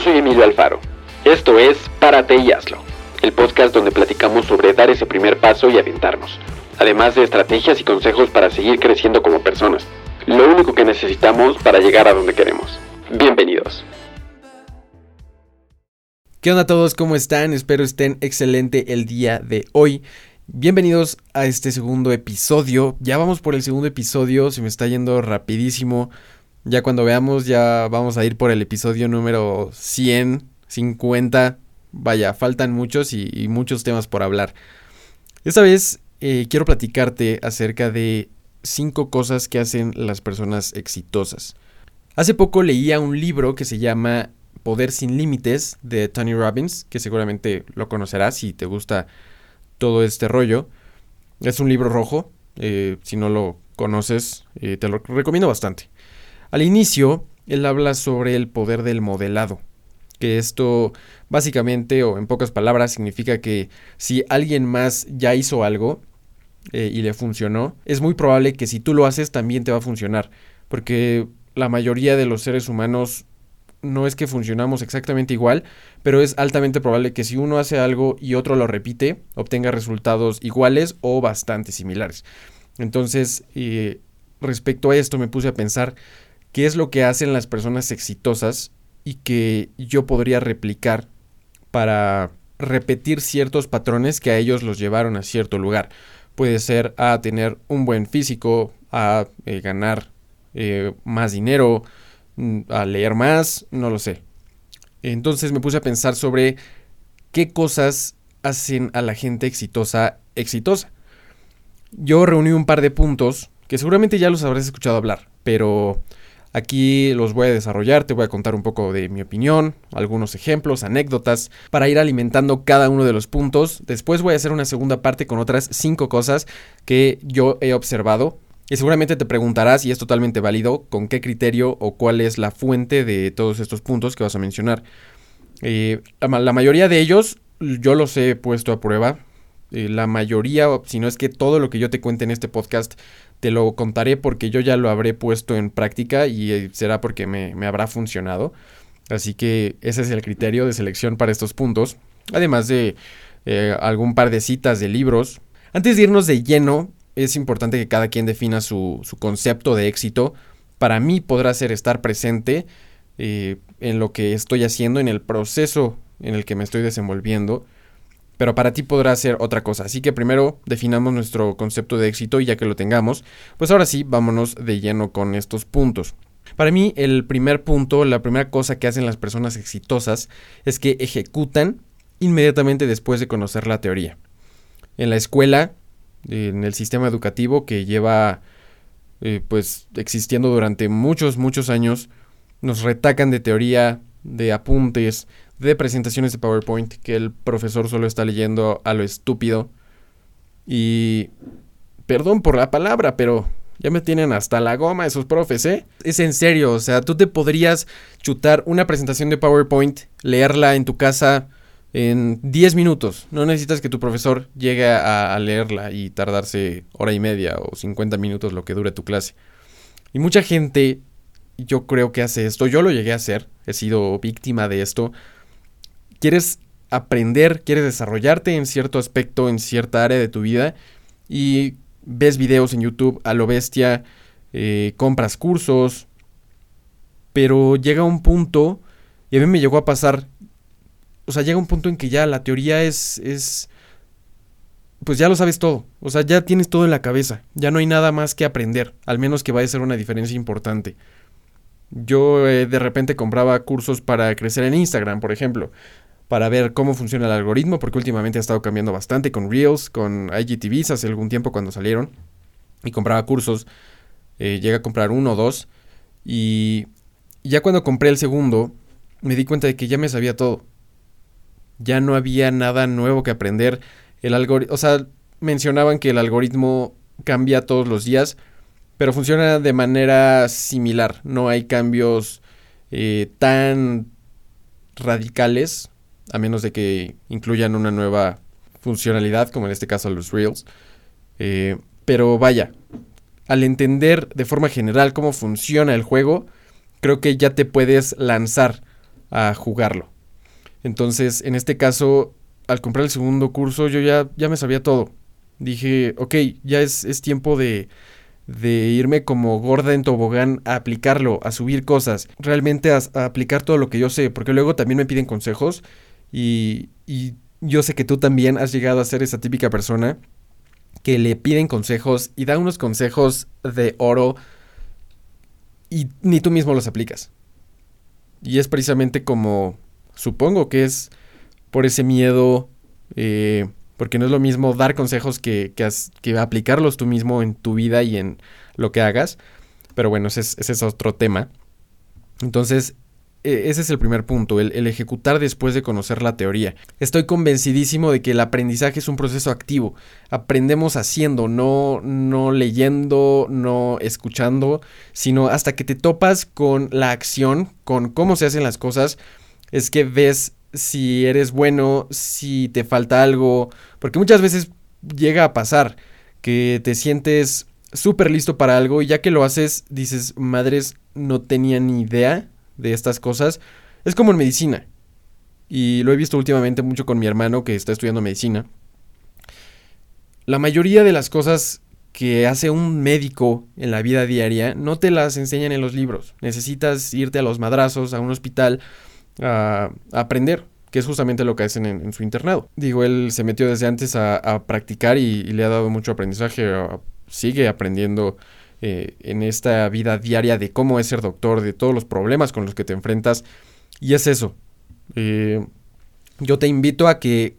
soy Emilio Alfaro. Esto es Párate y hazlo, el podcast donde platicamos sobre dar ese primer paso y aventarnos, además de estrategias y consejos para seguir creciendo como personas, lo único que necesitamos para llegar a donde queremos. Bienvenidos. ¿Qué onda a todos? ¿Cómo están? Espero estén excelente el día de hoy. Bienvenidos a este segundo episodio. Ya vamos por el segundo episodio, se me está yendo rapidísimo. Ya cuando veamos ya vamos a ir por el episodio número 100, 50. Vaya, faltan muchos y, muchos temas por hablar. Esta vez eh, quiero platicarte acerca de cinco cosas que hacen las personas exitosas. Hace poco leía un libro que se llama Poder sin Límites de Tony Robbins, que seguramente lo conocerás si te gusta todo este rollo. Es un libro rojo, eh, si no lo conoces, eh, te lo recomiendo bastante. Al inicio, él habla sobre el poder del modelado, que esto básicamente o en pocas palabras significa que si alguien más ya hizo algo eh, y le funcionó, es muy probable que si tú lo haces también te va a funcionar, porque la mayoría de los seres humanos no es que funcionamos exactamente igual, pero es altamente probable que si uno hace algo y otro lo repite, obtenga resultados iguales o bastante similares. Entonces, eh, respecto a esto me puse a pensar qué es lo que hacen las personas exitosas y que yo podría replicar para repetir ciertos patrones que a ellos los llevaron a cierto lugar. Puede ser a tener un buen físico, a eh, ganar eh, más dinero, Mm, a leer más, no lo sé. Entonces me puse a pensar sobre qué cosas hacen a la gente exitosa exitosa. Yo reuní un par de puntos que seguramente ya los habrás escuchado hablar, pero aquí los voy a desarrollar, te voy a contar un poco de mi opinión, algunos ejemplos, anécdotas, para ir alimentando cada uno de los puntos. Después voy a hacer una segunda parte con otras cinco cosas que yo he observado y seguramente te preguntarás, y es totalmente válido, con qué criterio o cuál es la fuente de todos estos puntos que vas a mencionar. Eh, la, mayoría de ellos yo los he puesto a prueba. Eh, la mayoría, si no es que todo lo que yo te cuente en este podcast, te lo contaré porque yo ya lo habré puesto en práctica y eh, será porque me, habrá funcionado. Así que ese es el criterio de selección para estos puntos. Además de algún par de citas de libros. Antes de irnos de lleno, es importante que cada quien defina su, concepto de éxito. Para mí podrá ser estar presente eh, en lo que estoy haciendo, en el proceso en el que me estoy desenvolviendo, pero para ti podrá ser otra cosa. Así que primero definamos nuestro concepto de éxito y ya que lo tengamos, pues ahora sí, vámonos de lleno con estos puntos. Para mí el primer punto, la primera cosa que hacen las personas exitosas es que ejecutan inmediatamente después de conocer la teoría. En la escuela en el sistema educativo que lleva eh, pues existiendo durante muchos, muchos años. Nos retacan de teoría, de apuntes, de presentaciones de PowerPoint que el profesor solo está leyendo a lo estúpido. Y perdón por la palabra, pero ya me tienen hasta la goma esos profes, ¿eh? Es en serio, o sea, tú te podrías chutar una presentación de PowerPoint, leerla en tu casa en 10 minutos. No necesitas que tu profesor llegue a, leerla y tardarse hora y media o 50 minutos lo que dure tu clase. Y mucha gente, yo creo que hace esto. Yo lo llegué a hacer. He sido víctima de esto. Quieres aprender, quieres desarrollarte en cierto aspecto, en cierta área de tu vida. Y ves videos en YouTube a lo bestia. Eh, compras cursos. Pero llega un punto, y a mí me llegó a pasar o sea, llega un punto en que ya la teoría es, es, pues ya lo sabes todo, o sea, ya tienes todo en la cabeza, ya no hay nada más que aprender, al menos que vaya a ser una diferencia importante. Yo eh, de repente compraba cursos para crecer en Instagram, por ejemplo, para ver cómo funciona el algoritmo, porque últimamente ha estado cambiando bastante con Reels, con IGTVs hace algún tiempo cuando salieron, y compraba cursos, eh, llegué a comprar uno o dos, y ya cuando compré el segundo, me di cuenta de que ya me sabía todo ya no había nada nuevo que aprender. El algoritmo, o sea, mencionaban que el algoritmo cambia todos los días, pero funciona de manera similar. No hay cambios eh, tan radicales, a menos de que incluyan una nueva funcionalidad, como en este caso los Reels. Eh, pero vaya, al entender de forma general cómo funciona el juego, creo que ya te puedes lanzar a jugarlo. Entonces, en este caso, al comprar el segundo curso, yo ya, ya me sabía todo. Dije, ok, ya es, es tiempo de, de irme como gorda en tobogán a aplicarlo, a subir cosas, realmente a, aplicar todo lo que yo sé, porque luego también me piden consejos y, yo sé que tú también has llegado a ser esa típica persona que le piden consejos y da unos consejos de oro y ni tú mismo los aplicas. Y es precisamente como, supongo que es por ese miedo, eh, porque no es lo mismo dar consejos que, aplicarlos tú mismo en tu vida y en lo que hagas. Pero bueno, ese es otro tema. Entonces, ese es el primer punto, el, ejecutar después de conocer la teoría. Estoy convencidísimo de que el aprendizaje es un proceso activo. Aprendemos haciendo, no, no leyendo, no escuchando, sino hasta que te topas con la acción, con cómo se hacen las cosas, es que ves si eres bueno, si te falta algo, porque muchas veces llega a pasar que te sientes súper listo para algo y ya que lo haces dices, madres, no tenía ni idea de estas cosas. Es como en medicina. Y lo he visto últimamente mucho con mi hermano que está estudiando medicina. La mayoría de las cosas que hace un médico en la vida diaria no te las enseñan en los libros. Necesitas irte a los madrazos, a un hospital, a, aprender, que es justamente lo que hacen en, su internado. Digo, él se metió desde antes a, practicar y, le ha dado mucho aprendizaje, sigue aprendiendo eh, en esta vida diaria de cómo es ser doctor, de todos los problemas con los que te enfrentas. Y es eso. Eh, yo te invito a que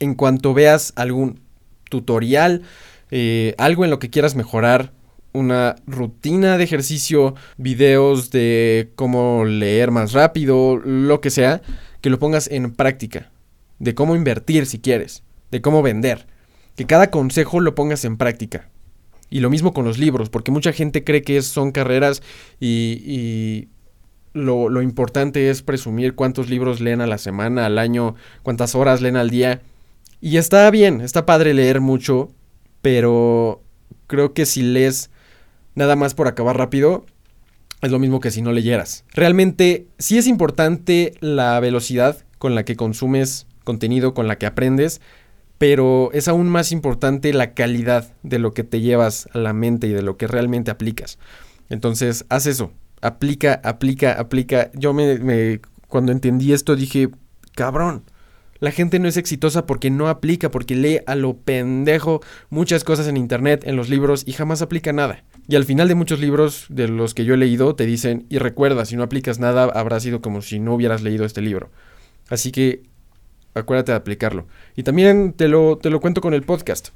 en cuanto veas algún tutorial, eh, algo en lo que quieras mejorar, una rutina de ejercicio, videos de cómo leer más rápido, lo que sea, que lo pongas en práctica. De cómo invertir si quieres, de cómo vender. Que cada consejo lo pongas en práctica. Y lo mismo con los libros, porque mucha gente cree que son carreras y, lo, importante es presumir cuántos libros leen a la semana, al año, cuántas horas leen al día. Y está bien, está padre leer mucho, pero creo que si lees nada más por acabar rápido, es lo mismo que si no leyeras. Realmente sí es importante la velocidad con la que consumes contenido, con la que aprendes, pero es aún más importante la calidad de lo que te llevas a la mente y de lo que realmente aplicas. Entonces, haz eso, aplica, aplica, aplica. Yo me, cuando entendí esto dije, cabrón, la gente no es exitosa porque no aplica, porque lee a lo pendejo muchas cosas en internet, en los libros y jamás aplica nada. Y al final de muchos libros de los que yo he leído te dicen, y recuerda, si no aplicas nada, habrá sido como si no hubieras leído este libro. Así que acuérdate de aplicarlo. Y también te lo, te lo cuento con el podcast.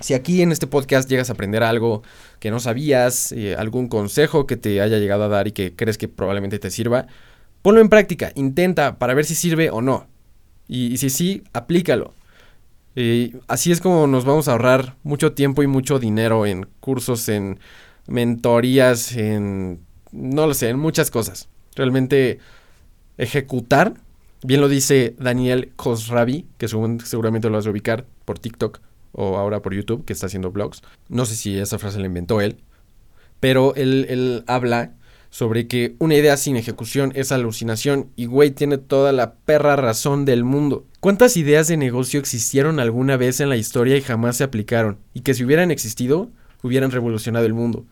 Si aquí en este podcast llegas a aprender algo que no sabías, eh, algún consejo que te haya llegado a dar y que crees que probablemente te sirva, ponlo en práctica, intenta para ver si sirve o no. Y, si sí, aplícalo. así es como nos vamos a ahorrar mucho tiempo y mucho dinero en cursos, en mentorías, en, no lo sé, en muchas cosas. Realmente ejecutar Bien lo dice Daniel Khosravi, que seguramente lo vas a ubicar por TikTok o ahora por YouTube, que está haciendo vlogs. No sé si esa frase la inventó él, pero él, habla sobre que una idea sin ejecución es alucinación y güey tiene toda la perra razón del mundo. ¿Cuántas ideas de negocio existieron alguna vez en la historia y jamás se aplicaron? Y que si hubieran existido, hubieran revolucionado el mundo.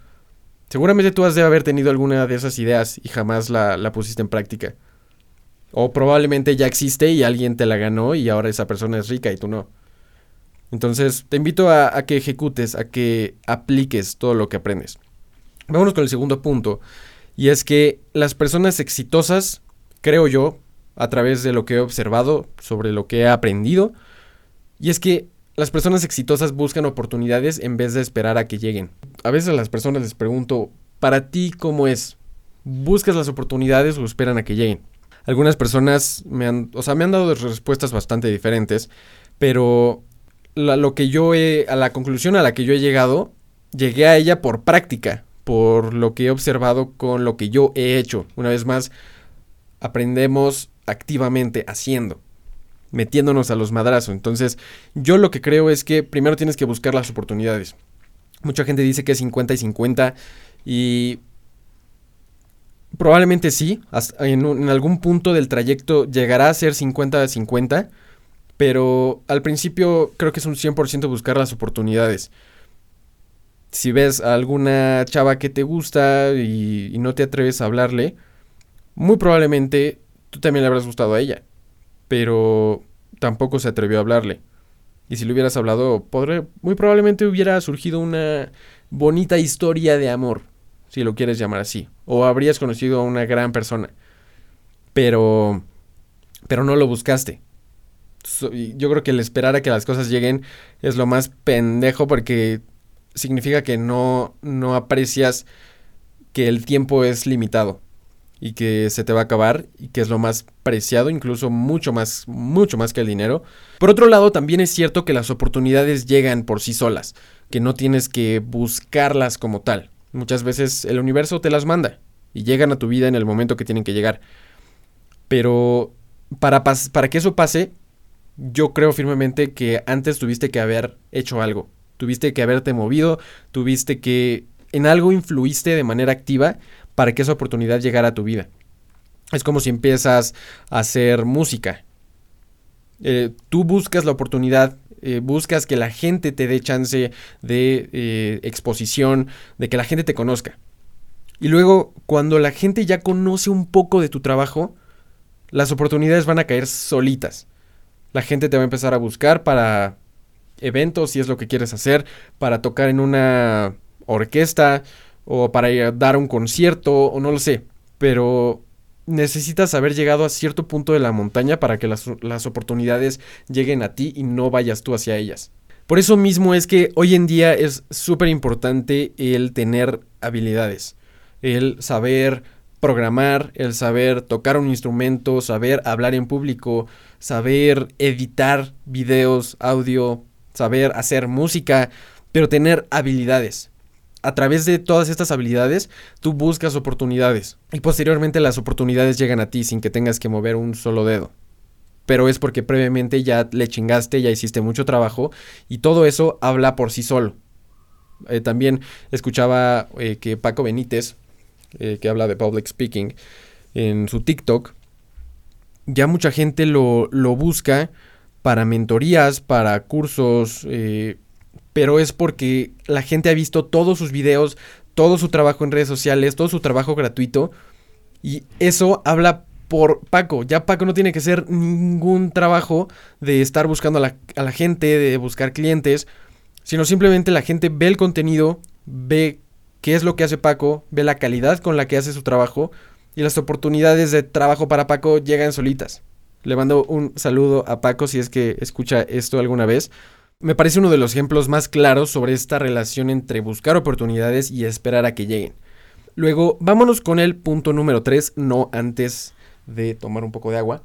Seguramente tú has de haber tenido alguna de esas ideas y jamás la pusiste en práctica. O probablemente ya existe y alguien te la ganó y ahora esa persona es rica y tú no. Entonces, te invito a, que ejecutes, a que apliques todo lo que aprendes. Vámonos con el segundo punto. Y es que las personas exitosas, creo yo, a través de lo que he observado, sobre lo que he aprendido, y es que las personas exitosas buscan oportunidades en vez de esperar a que lleguen. A veces las personas les pregunto, ¿para ti cómo es? ¿Buscas las oportunidades o esperan a que lleguen? Algunas personas me han, o sea, me han dado respuestas bastante diferentes, pero lo que yo he, a la conclusión a la que yo he llegado, llegué a ella por práctica, por lo que he observado con lo que yo he hecho. Una vez más, aprendemos activamente haciendo, metiéndonos a los madrazos. Entonces, yo lo que creo es que primero tienes que buscar las oportunidades. Mucha gente dice que es 50 y 50 y Probablemente sí, en, algún punto del trayecto llegará a ser 50 de 50, pero al principio creo que es un 100% buscar las oportunidades. Si ves a alguna chava que te gusta y, y no te atreves a hablarle, muy probablemente tú también le habrás gustado a ella, pero tampoco se atrevió a hablarle. Y si le hubieras hablado, podré, muy probablemente hubiera surgido una bonita historia de amor, si lo quieres llamar así. O habrías conocido a una gran persona. Pero, pero no lo buscaste. yo creo que el esperar a que las cosas lleguen es lo más pendejo porque significa que no, no aprecias que el tiempo es limitado y que se te va a acabar y que es lo más preciado, incluso mucho más, mucho más que el dinero. Por otro lado, también es cierto que las oportunidades llegan por sí solas, que no tienes que buscarlas como tal. Muchas veces el universo te las manda y llegan a tu vida en el momento que tienen que llegar. Pero para, para que eso pase, yo creo firmemente que antes tuviste que haber hecho algo. Tuviste que haberte movido, tuviste que en algo influiste de manera activa para que esa oportunidad llegara a tu vida. Es como si empiezas a hacer música. Eh, tú buscas la oportunidad, eh, buscas que la gente te dé chance de eh, exposición, de que la gente te conozca. Y luego, cuando la gente ya conoce un poco de tu trabajo, las oportunidades van a caer solitas. La gente te va a empezar a buscar para eventos, si es lo que quieres hacer, para tocar en una orquesta, o para ir a dar un concierto o no lo sé, pero necesitas haber llegado a cierto punto de la montaña para que las, las, oportunidades lleguen a ti y no vayas tú hacia ellas. Por eso mismo es que hoy en día es súper importante el tener habilidades, el saber programar, el saber tocar un instrumento, saber hablar en público, saber editar videos, audio, saber hacer música, pero tener habilidades a través de todas estas habilidades, tú buscas oportunidades y posteriormente las oportunidades llegan a ti sin que tengas que mover un solo dedo. Pero es porque previamente ya le chingaste, ya hiciste mucho trabajo y todo eso habla por sí solo. Eh, también escuchaba eh, que Paco Benítez, eh, que habla de public speaking, en su TikTok, ya mucha gente lo, lo busca para mentorías, para cursos, pero es porque la gente ha visto todos sus videos, todo su trabajo en redes sociales, todo su trabajo gratuito. Y eso habla por Paco. Ya Paco no tiene que hacer ningún trabajo de estar buscando a la, gente, de buscar clientes, sino simplemente la gente ve el contenido, ve qué es lo que hace Paco, ve la calidad con la que hace su trabajo y las oportunidades de trabajo para Paco llegan solitas. Le mando un saludo a Paco si es que escucha esto alguna vez. Me parece uno de los ejemplos más claros sobre esta relación entre buscar oportunidades y esperar a que lleguen. Luego, vámonos con el punto número 3, no antes de tomar un poco de agua.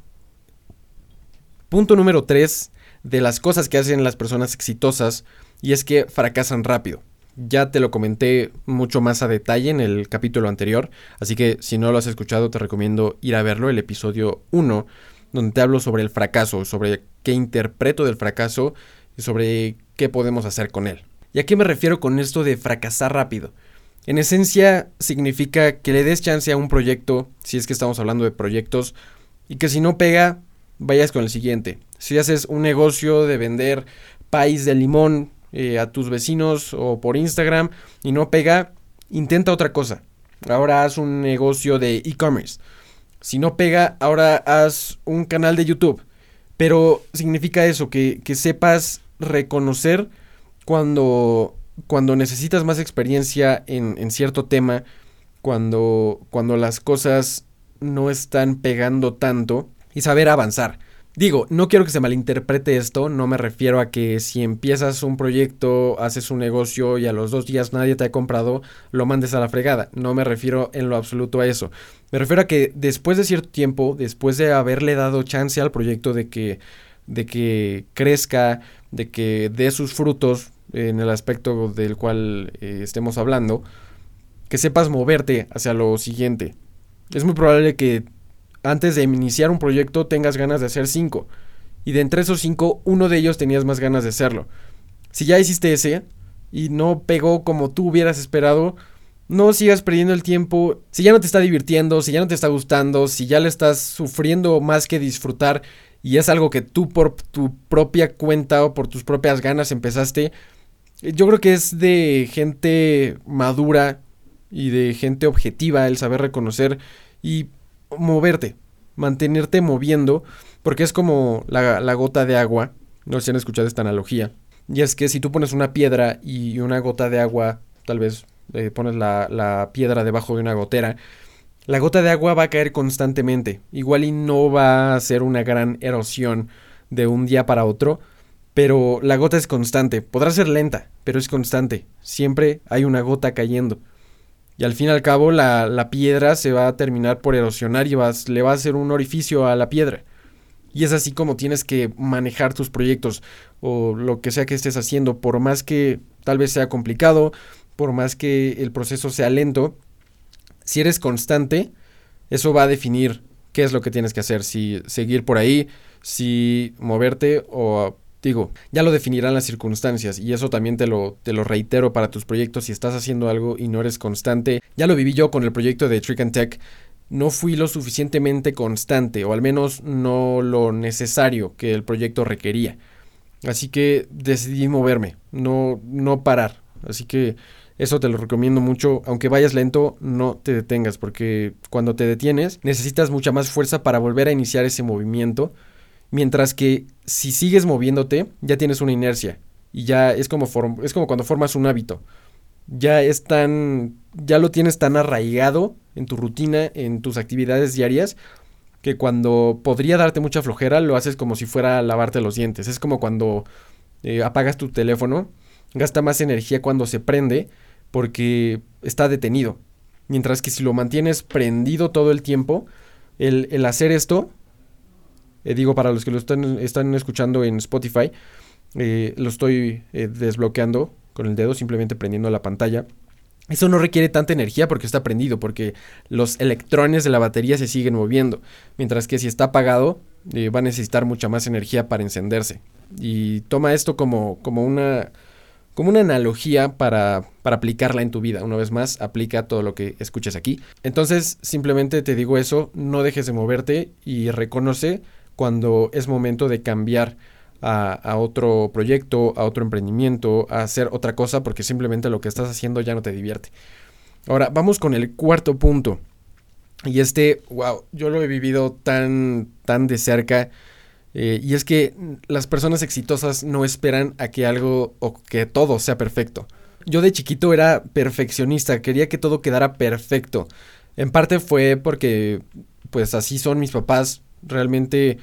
Punto número 3 de las cosas que hacen las personas exitosas y es que fracasan rápido. Ya te lo comenté mucho más a detalle en el capítulo anterior, así que si no lo has escuchado te recomiendo ir a verlo, el episodio 1, donde te hablo sobre el fracaso, sobre qué interpreto del fracaso sobre qué podemos hacer con él. ¿Y a qué me refiero con esto de fracasar rápido? En esencia significa que le des chance a un proyecto, si es que estamos hablando de proyectos, y que si no pega, vayas con el siguiente. Si haces un negocio de vender país de limón eh, a tus vecinos o por Instagram y no pega, intenta otra cosa. Ahora haz un negocio de e-commerce. Si no pega, ahora haz un canal de YouTube. Pero significa eso, que, sepas reconocer cuando, cuando necesitas más experiencia en, en cierto tema, cuando, cuando las cosas no están pegando tanto y saber avanzar. Digo, no quiero que se malinterprete esto, no me refiero a que si empiezas un proyecto, haces un negocio y a los dos días nadie te ha comprado, lo mandes a la fregada. No me refiero en lo absoluto a eso. Me refiero a que después de cierto tiempo, después de haberle dado chance al proyecto de que, de que crezca, de que dé sus frutos en el aspecto del cual eh, estemos hablando, que sepas moverte hacia lo siguiente. Es muy probable que antes de iniciar un proyecto tengas ganas de hacer cinco. Y de entre esos cinco, uno de ellos tenías más ganas de hacerlo. Si ya hiciste ese y no pegó como tú hubieras esperado, no sigas perdiendo el tiempo. Si ya no te está divirtiendo, si ya no te está gustando, si ya le estás sufriendo más que disfrutar y es algo que tú por tu propia cuenta o por tus propias ganas empezaste, yo creo que es de gente madura y de gente objetiva el saber reconocer y moverte, mantenerte moviendo, porque es como la, gota de agua. No sé si han escuchado esta analogía. Y es que si tú pones una piedra y una gota de agua, tal vez eh, pones la, la, piedra debajo de una gotera, la gota de agua va a caer constantemente. Igual y no va a ser una gran erosión de un día para otro, pero la gota es constante. Podrá ser lenta, pero es constante. Siempre hay una gota cayendo. Y al fin y al cabo la, la piedra se va a terminar por erosionar y vas, le va a hacer un orificio a la piedra. Y es así como tienes que manejar tus proyectos o lo que sea que estés haciendo, por más que tal vez sea complicado, por más que el proceso sea lento, si eres constante, eso va a definir qué es lo que tienes que hacer, si seguir por ahí, si moverte o digo, ya lo definirán las circunstancias y eso también te lo, te lo reitero para tus proyectos si estás haciendo algo y no eres constante. Ya lo viví yo con el proyecto de Trick and Tech no fui lo suficientemente constante, o al menos no lo necesario que el proyecto requería. Así que decidí moverme, no, no parar. Así que eso te lo recomiendo mucho. Aunque vayas lento, no te detengas, porque cuando te detienes necesitas mucha más fuerza para volver a iniciar ese movimiento. Mientras que si sigues moviéndote, ya tienes una inercia. Y ya es como, es como cuando formas un hábito ya es tan, ya lo tienes tan arraigado en tu rutina, en tus actividades diarias, que cuando podría darte mucha flojera, lo haces como si fuera lavarte los dientes. Es como cuando eh, apagas tu teléfono, gasta más energía cuando se prende porque está detenido. Mientras que si lo mantienes prendido todo el tiempo, el, hacer esto, eh, digo para los que lo están, están escuchando en Spotify, eh, lo estoy desbloqueando con el dedo, simplemente prendiendo la pantalla. Eso no requiere tanta energía porque está prendido, porque los electrones de la batería se siguen moviendo, mientras que si está apagado eh, va a necesitar mucha más energía para encenderse. Y toma esto como, como, una, como una analogía para, para aplicarla en tu vida. Una vez más, aplica todo lo que escuches aquí. Entonces, simplemente te digo eso, no dejes de moverte y reconoce cuando es momento de cambiar a, otro proyecto, a otro emprendimiento, a hacer otra cosa porque simplemente lo que estás haciendo ya no te divierte. Ahora, vamos con el cuarto punto. Y este, wow, yo lo he vivido tan, tan de cerca. Eh, y es que las personas exitosas no esperan a que algo o que todo sea perfecto. Yo de chiquito era perfeccionista, quería que todo quedara perfecto. En parte fue porque, pues así son mis papás. Realmente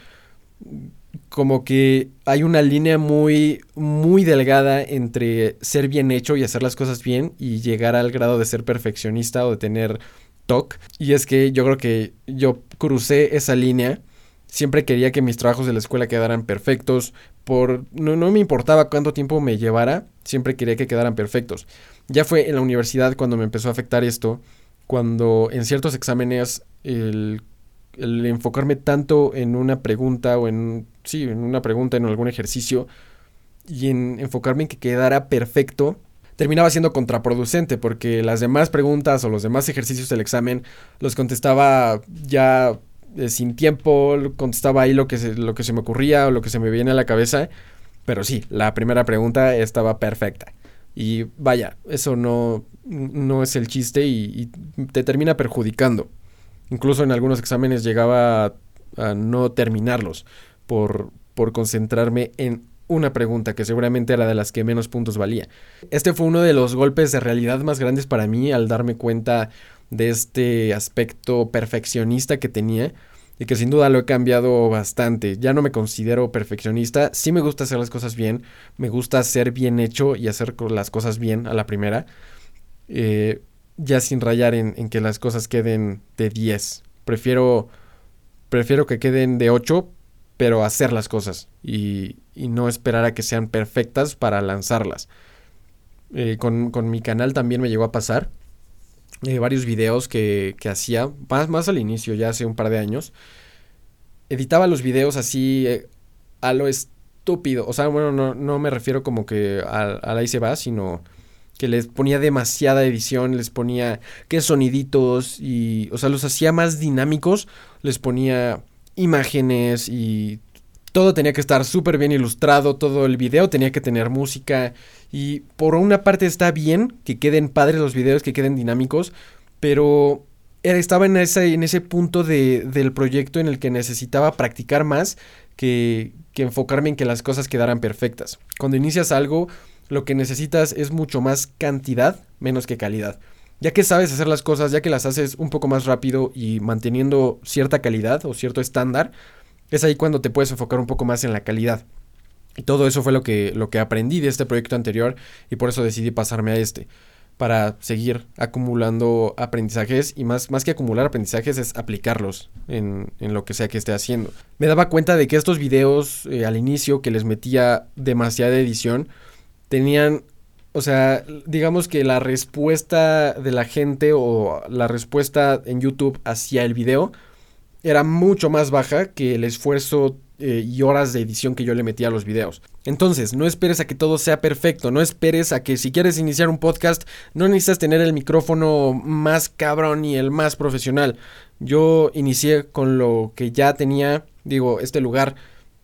como que hay una línea muy, muy delgada entre ser bien hecho y hacer las cosas bien y llegar al grado de ser perfeccionista o de tener TOC. Y es que yo creo que yo crucé esa línea. Siempre quería que mis trabajos de la escuela quedaran perfectos. Por, no, no me importaba cuánto tiempo me llevara, siempre quería que quedaran perfectos. Ya fue en la universidad cuando me empezó a afectar esto, cuando en ciertos exámenes el el enfocarme tanto en una pregunta o en, sí, en una pregunta, en algún ejercicio, y en enfocarme en que quedara perfecto, terminaba siendo contraproducente porque las demás preguntas o los demás ejercicios del examen los contestaba ya eh, sin tiempo, contestaba ahí lo que, se, lo que se me ocurría o lo que se me viene a la cabeza, pero sí, la primera pregunta estaba perfecta. Y vaya, eso no, no es el chiste y te termina perjudicando. Incluso en algunos exámenes llegaba a, no terminarlos por, por concentrarme en una pregunta que seguramente era de las que menos puntos valía. Este fue uno de los golpes de realidad más grandes para mí al darme cuenta de este aspecto perfeccionista que tenía y que sin duda lo he cambiado bastante. Ya no me considero perfeccionista, sí me gusta hacer las cosas bien, me gusta ser bien hecho y hacer las cosas bien a la primera. Eh, ya sin rayar en, que las cosas queden de 10. Prefiero, prefiero que queden de 8, pero hacer las cosas y, y, no esperar a que sean perfectas para lanzarlas. Eh, con, con, mi canal también me llegó a pasar eh, varios videos que, que hacía, más, más, al inicio, ya hace un par de años. Editaba los videos así eh, a lo estúpido. O sea, bueno, no, no me refiero como que a, a la se va, sino que les ponía demasiada edición, les ponía qué soniditos y, o sea, los hacía más dinámicos, les ponía imágenes y todo tenía que estar súper bien ilustrado, todo el video tenía que tener música y por una parte está bien que queden padres los videos, que queden dinámicos, pero estaba en ese, en ese punto de, del proyecto en el que necesitaba practicar más que, que enfocarme en que las cosas quedaran perfectas. Cuando inicias algo, lo que necesitas es mucho más cantidad menos que calidad. Ya que sabes hacer las cosas, ya que las haces un poco más rápido y manteniendo cierta calidad o cierto estándar, es ahí cuando te puedes enfocar un poco más en la calidad. Y todo eso fue lo que, lo que aprendí de este proyecto anterior y por eso decidí pasarme a este para seguir acumulando aprendizajes y más, más que acumular aprendizajes es aplicarlos en, en, lo que sea que esté haciendo. Me daba cuenta de que estos videos eh, al inicio que les metía demasiada edición tenían, o sea, digamos que la respuesta de la gente o la respuesta en YouTube hacia el video era mucho más baja que el esfuerzo eh, y horas de edición que yo le metía a los videos. Entonces, no esperes a que todo sea perfecto, no esperes a que si quieres iniciar un podcast, no necesitas tener el micrófono más cabrón y el más profesional. Yo inicié con lo que ya tenía, digo, este lugar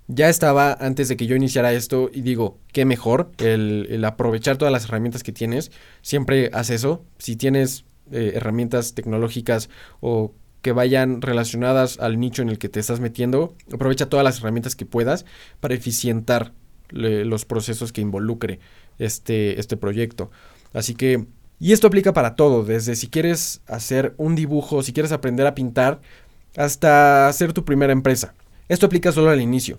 ya estaba antes de que yo iniciara esto y digo, qué mejor el, aprovechar todas las herramientas que tienes. Siempre haz eso. Si tienes eh, herramientas tecnológicas o que vayan relacionadas al nicho en el que te estás metiendo, aprovecha todas las herramientas que puedas para eficientar los procesos que involucre este, este proyecto. Así que, y esto aplica para todo, desde si quieres hacer un dibujo, si quieres aprender a pintar, hasta hacer tu primera empresa. Esto aplica solo al inicio.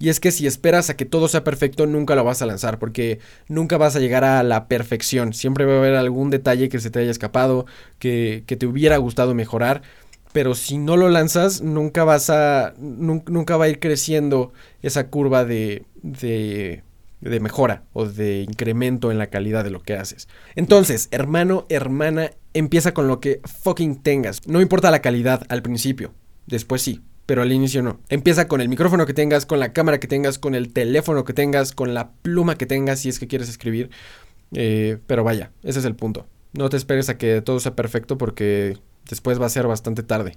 Y es que si esperas a que todo sea perfecto, nunca lo vas a lanzar, porque nunca vas a llegar a la perfección. Siempre va a haber algún detalle que se te haya escapado, que, te hubiera gustado mejorar. Pero si no lo lanzas, nunca vas a. nunca va a ir creciendo esa curva de, de, de mejora o de incremento en la calidad de lo que haces. Entonces, hermano, hermana, empieza con lo que fucking tengas. No importa la calidad al principio, después sí pero al inicio no. Empieza con el micrófono que tengas, con la cámara que tengas, con el teléfono que tengas, con la pluma que tengas si es que quieres escribir. Eh, pero vaya, ese es el punto. No te esperes a que todo sea perfecto porque después va a ser bastante tarde.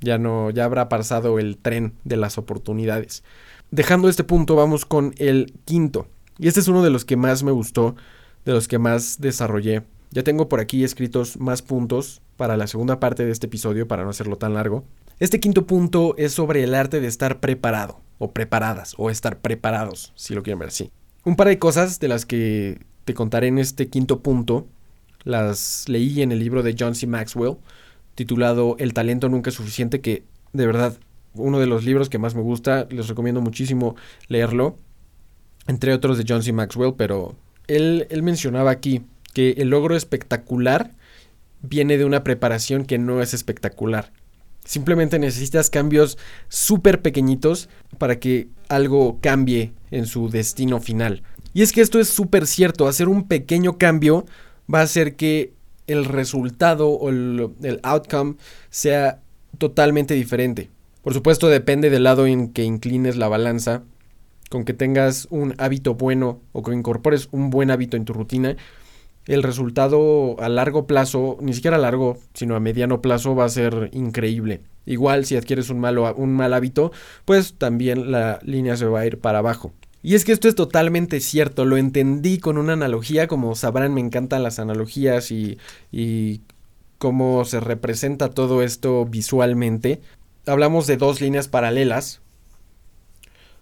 Ya no, ya habrá pasado el tren de las oportunidades. Dejando este punto, vamos con el quinto. Y este es uno de los que más me gustó, de los que más desarrollé. Ya tengo por aquí escritos más puntos para la segunda parte de este episodio para no hacerlo tan largo. Este quinto punto es sobre el arte de estar preparado, o preparadas, o estar preparados, si lo quieren ver así. Un par de cosas de las que te contaré en este quinto punto, las leí en el libro de John C. Maxwell, titulado El talento nunca es suficiente, que de verdad, uno de los libros que más me gusta, les recomiendo muchísimo leerlo, entre otros de John C. Maxwell, pero él, él mencionaba aquí que el logro espectacular viene de una preparación que no es espectacular. Simplemente necesitas cambios súper pequeñitos para que algo cambie en su destino final. Y es que esto es súper cierto, hacer un pequeño cambio va a hacer que el resultado o el, outcome sea totalmente diferente. Por supuesto depende del lado en que inclines la balanza, con que tengas un hábito bueno o que incorpores un buen hábito en tu rutina, el resultado a largo plazo, ni siquiera a largo, sino a mediano plazo va a ser increíble. Igual si adquieres un, malo, un mal hábito, pues también la línea se va a ir para abajo. Y es que esto es totalmente cierto, lo entendí con una analogía, como sabrán me encantan las analogías y, cómo se representa todo esto visualmente. Hablamos de dos líneas paralelas.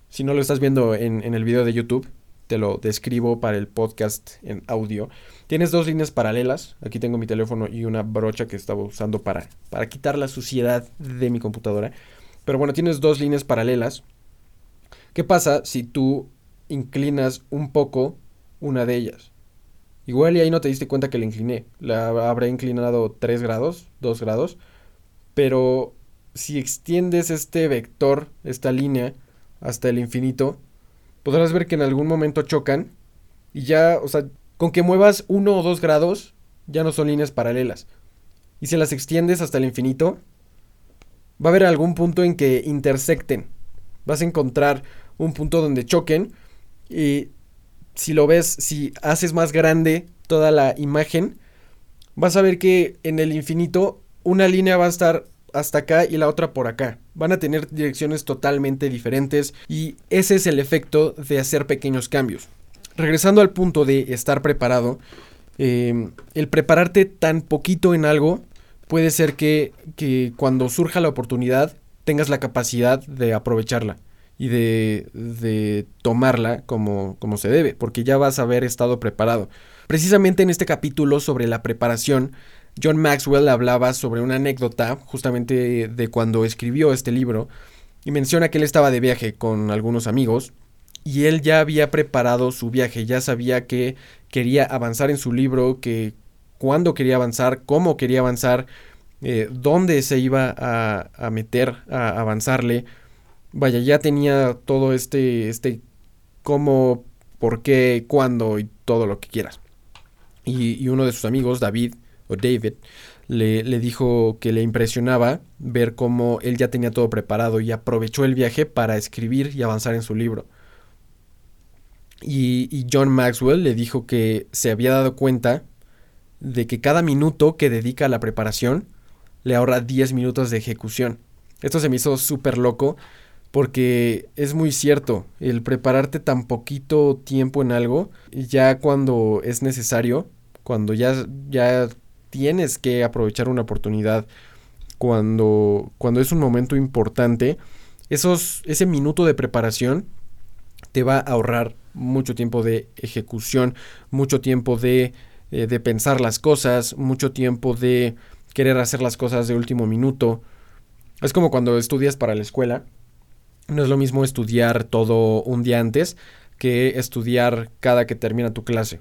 Si no lo estás viendo en, en el video de YouTube, te lo describo para el podcast en audio. Tienes dos líneas paralelas. Aquí tengo mi teléfono y una brocha que estaba usando para, para quitar la suciedad de mi computadora. Pero bueno, tienes dos líneas paralelas. ¿Qué pasa si tú inclinas un poco una de ellas? Igual y ahí no te diste cuenta que la incliné. La habré inclinado 3 grados, 2 grados. Pero si extiendes este vector, esta línea, hasta el infinito, podrás ver que en algún momento chocan y ya, o sea, con que muevas uno o dos grados, ya no son líneas paralelas. Y si las extiendes hasta el infinito, va a haber algún punto en que intersecten. Vas a encontrar un punto donde choquen y si lo ves, si haces más grande toda la imagen, vas a ver que en el infinito una línea va a estar hasta acá y la otra por acá. Van a tener direcciones totalmente diferentes y ese es el efecto de hacer pequeños cambios. Regresando al punto de estar preparado, em, el prepararte tan poquito en algo puede ser que, que, cuando surja la oportunidad tengas la capacidad de aprovecharla y de, de tomarla como, como se debe, porque ya vas a haber estado preparado. Precisamente en este capítulo sobre la preparación, John Maxwell hablaba sobre una anécdota justamente de cuando escribió este libro y menciona que él estaba de viaje con algunos amigos y él ya había preparado su viaje, ya sabía que quería avanzar en su libro, que cuándo quería avanzar, cómo quería avanzar, eh, dónde se iba a, meter a avanzarle. Vaya, ya tenía todo este, este cómo, por qué, cuándo y todo lo que quieras. Y, uno de sus amigos, David, David, le, le, dijo que le impresionaba ver cómo él ya tenía todo preparado y aprovechó el viaje para escribir y avanzar en su libro. Y John Maxwell le dijo que se había dado cuenta de que cada minuto que dedica a la preparación le ahorra 10 minutos de ejecución. Esto se me hizo súper loco porque es muy cierto, el prepararte tan poquito tiempo en algo, ya cuando es necesario, cuando ya, ya tienes que aprovechar una oportunidad cuando, cuando es un momento importante, esos, ese minuto de preparación te va a ahorrar mucho tiempo de ejecución, mucho tiempo de, eh, de pensar las cosas, mucho tiempo de querer hacer las cosas de último minuto. Es como cuando estudias para la escuela. No es lo mismo estudiar todo un día antes que estudiar cada que termina tu clase.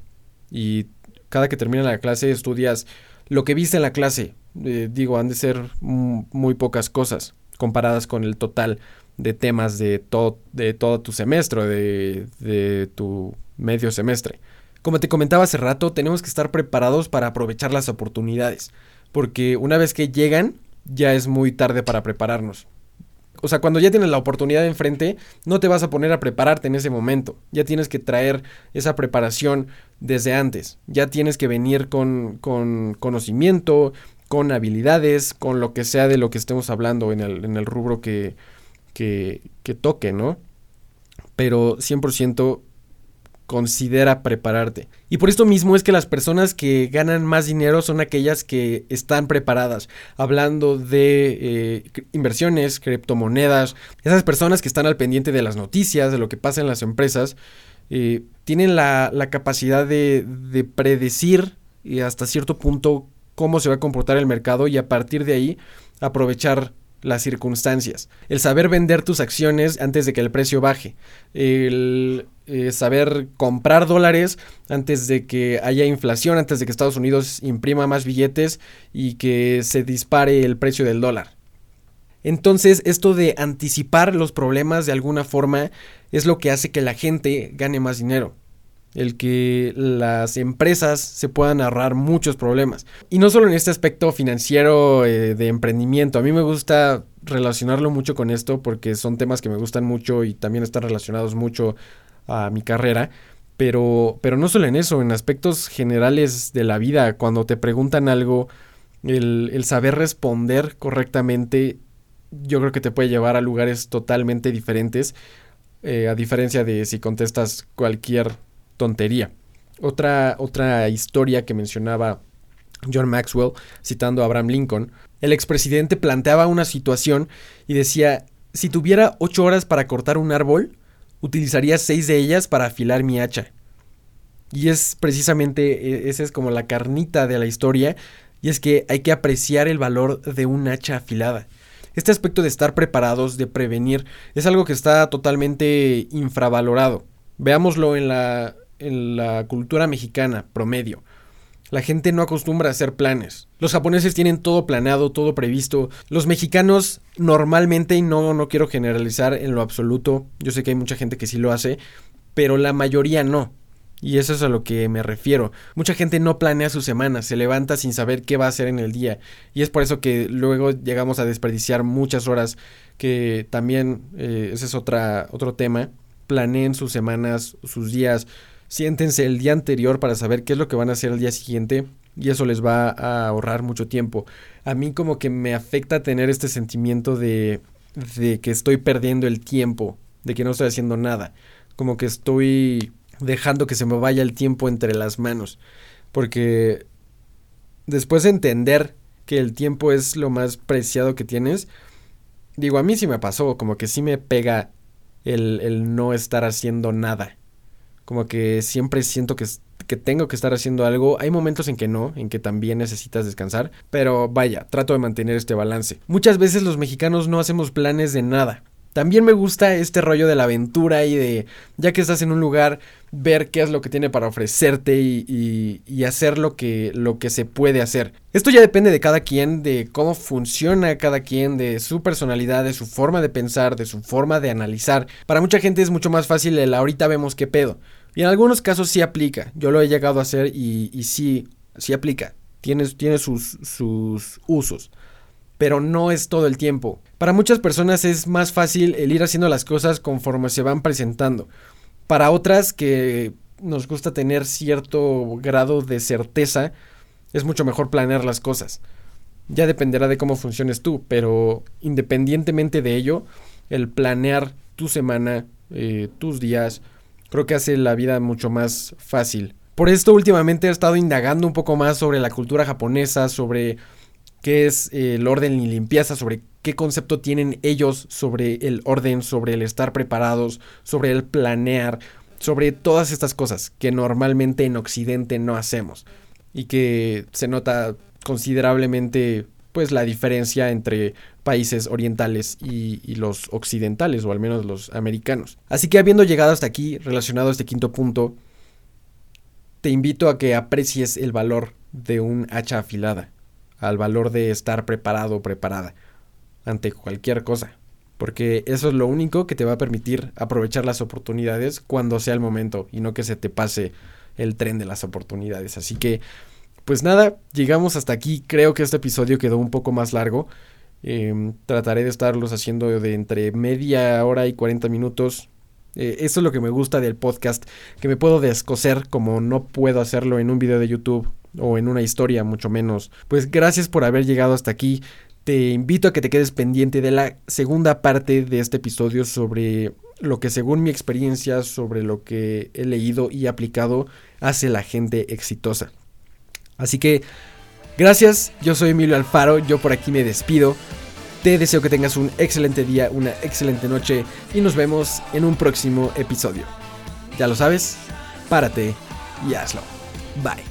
Y cada que termina la clase estudias lo que viste en la clase, eh, digo, han de ser muy pocas cosas comparadas con el total de temas de todo, de todo tu semestre, de tu medio semestre. Como te comentaba hace rato, tenemos que estar preparados para aprovechar las oportunidades, porque una vez que llegan, ya es muy tarde para prepararnos. O sea, cuando ya tienes la oportunidad enfrente, no te vas a poner a prepararte en ese momento. Ya tienes que traer esa preparación desde antes. Ya tienes que venir con, con conocimiento, con habilidades, con lo que sea de lo que estemos hablando en el, en el rubro que, que, que toque, ¿no? Pero 100% considera prepararte. Y por esto mismo es que las personas que ganan más dinero son aquellas que están preparadas, hablando de eh, inversiones, criptomonedas, esas personas que están al pendiente de las noticias, de lo que pasa en las empresas, eh, tienen la, capacidad de, de predecir y hasta cierto punto cómo se va a comportar el mercado y a partir de ahí aprovechar las circunstancias, el saber vender tus acciones antes de que el precio baje, el eh, saber comprar dólares antes de que haya inflación, antes de que Estados Unidos imprima más billetes y que se dispare el precio del dólar. Entonces, esto de anticipar los problemas de alguna forma es lo que hace que la gente gane más dinero el que las empresas se puedan ahorrar muchos problemas. Y no solo en este aspecto financiero eh, de emprendimiento, a mí me gusta relacionarlo mucho con esto porque son temas que me gustan mucho y también están relacionados mucho a mi carrera. Pero, pero no solo en eso, en aspectos generales de la vida, cuando te preguntan algo, el, el saber responder correctamente, yo creo que te puede llevar a lugares totalmente diferentes, eh, a diferencia de si contestas cualquier tontería. Otra, otra historia que mencionaba John Maxwell, citando a Abraham Lincoln, el expresidente planteaba una situación y decía, si tuviera ocho horas para cortar un árbol, utilizaría seis de ellas para afilar mi hacha. Y es precisamente, e, esa es como la carnita de la historia, y es que hay que apreciar el valor de un hacha afilada. Este aspecto de estar preparados, de prevenir, es algo que está totalmente infravalorado. Veámoslo en la, en la cultura mexicana promedio. La gente no acostumbra a hacer planes. Los japoneses tienen todo planeado, todo previsto. Los mexicanos normalmente, y no, no quiero generalizar en lo absoluto, yo sé que hay mucha gente que sí lo hace, pero la mayoría no. Y eso es a lo que me refiero. Mucha gente no planea su semana, se levanta sin saber qué va a hacer en el día. Y es por eso que luego llegamos a desperdiciar muchas horas, que también eh, ese es otra, otro tema. Planeen sus semanas, sus días, siéntense el día anterior para saber qué es lo que van a hacer el día siguiente y eso les va a ahorrar mucho tiempo. A mí como que me afecta tener este sentimiento de, de que estoy perdiendo el tiempo, de que no estoy haciendo nada, como que estoy dejando que se me vaya el tiempo entre las manos, porque después de entender que el tiempo es lo más preciado que tienes, digo, a mí sí me pasó, como que sí me pega el, el no estar haciendo nada. Como que siempre siento que, que tengo que estar haciendo algo. Hay momentos en que no, en que también necesitas descansar. Pero vaya, trato de mantener este balance. Muchas veces los mexicanos no hacemos planes de nada. También me gusta este rollo de la aventura y de, ya que estás en un lugar, ver qué es lo que tiene para ofrecerte y, hacer lo que, se puede hacer. Esto ya depende de cada quien, de cómo funciona cada quien, de su personalidad, de su forma de pensar, de su forma de analizar. Para mucha gente es mucho más fácil el ahorita vemos qué pedo. Y en algunos casos sí aplica. Yo lo he llegado a hacer y, sí, sí aplica. Tiene, sus usos pero no es todo el tiempo. Para muchas personas es más fácil el ir haciendo las cosas conforme se van presentando. Para otras que nos gusta tener cierto grado de certeza, es mucho mejor planear las cosas. Ya dependerá de cómo funciones tú, pero independientemente de ello, el planear tu semana, eh, tus días, creo que hace la vida mucho más fácil. Por esto últimamente he estado indagando un poco más sobre la cultura japonesa, sobre qué es eh, el orden y limpieza, sobre qué concepto tienen ellos sobre el orden, sobre el estar preparados, sobre el planear, sobre todas estas cosas que normalmente en Occidente no hacemos y que se nota considerablemente pues la diferencia entre países orientales y, y, los occidentales o al menos los americanos. Así que habiendo llegado hasta aquí relacionado a este quinto punto, te invito a que aprecies el valor de un hacha afilada al valor de estar preparado o preparada ante cualquier cosa. Porque eso es lo único que te va a permitir aprovechar las oportunidades cuando sea el momento y no que se te pase el tren de las oportunidades. Así que, pues nada, llegamos hasta aquí. Creo que este episodio quedó un poco más largo. Eh, trataré de estarlos haciendo de entre media hora y 40 minutos. Eh, eso es lo que me gusta del podcast, que me puedo descoser como no puedo hacerlo en un video de YouTube o en una historia, mucho menos. Pues gracias por haber llegado hasta aquí. Te invito a que te quedes pendiente de la segunda parte de este episodio sobre lo que según mi experiencia, sobre lo que he leído y aplicado, hace la gente exitosa. Así que, gracias, yo soy Emilio Alfaro, yo por aquí me despido. Te deseo que tengas un excelente día, una excelente noche y nos vemos en un próximo episodio. Ya lo sabes, párate y hazlo. Bye.